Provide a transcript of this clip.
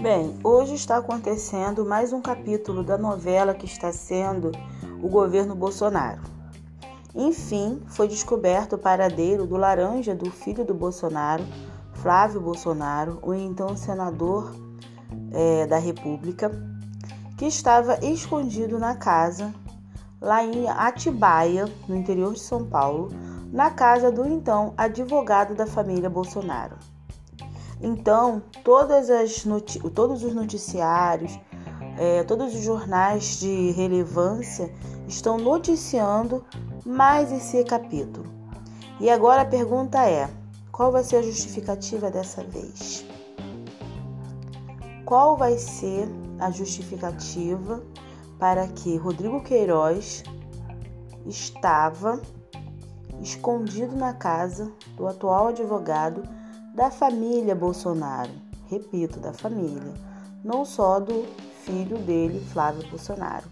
Bem, hoje está acontecendo mais um capítulo da novela que está sendo o governo Bolsonaro. Enfim, foi descoberto o paradeiro do laranja do filho do Bolsonaro, Flávio Bolsonaro, o então senador é, da República, que estava escondido na casa, lá em Atibaia, no interior de São Paulo, na casa do então advogado da família Bolsonaro. Então, todas as todos os noticiários, é, todos os jornais de relevância estão noticiando mais esse capítulo. E agora a pergunta é: qual vai ser a justificativa dessa vez? Qual vai ser a justificativa para que Rodrigo Queiroz estava escondido na casa do atual advogado da família Bolsonaro. Repito, da família, não só do filho dele, Flávio Bolsonaro.